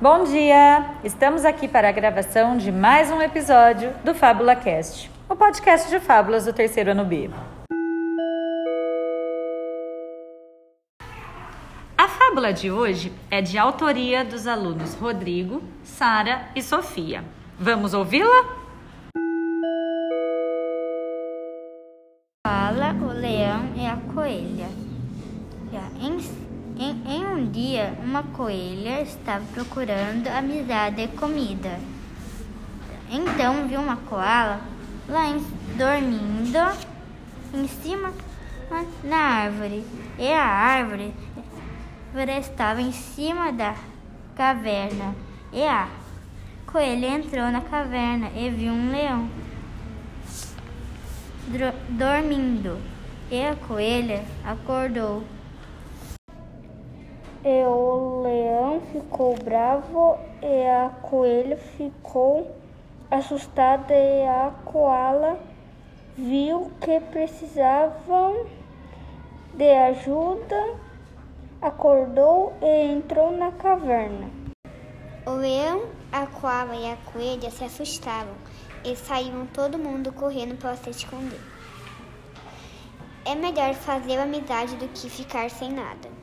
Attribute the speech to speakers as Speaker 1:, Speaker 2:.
Speaker 1: Bom dia! Estamos aqui para a gravação de mais um episódio do Fábula Cast, o podcast de fábulas do terceiro ano B. A fábula de hoje é de autoria dos alunos Rodrigo, Sara e Sofia. Vamos ouvi-la?
Speaker 2: Fala o leão e a coelha. Em em, em, um dia, uma coelha estava procurando amizade e comida. Então viu uma koala lá em, dormindo em cima na árvore. E a árvore estava em cima da caverna. E a coelha entrou na caverna e viu um leão dormindo. E a coelha acordou e o leão ficou bravo e a coelha ficou assustada e a koala viu que precisavam de ajuda, acordou e entrou na caverna.
Speaker 3: O leão, a koala e a coelha se assustavam e saíam todo mundo correndo para se esconder. É melhor fazer amizade do que ficar sem nada.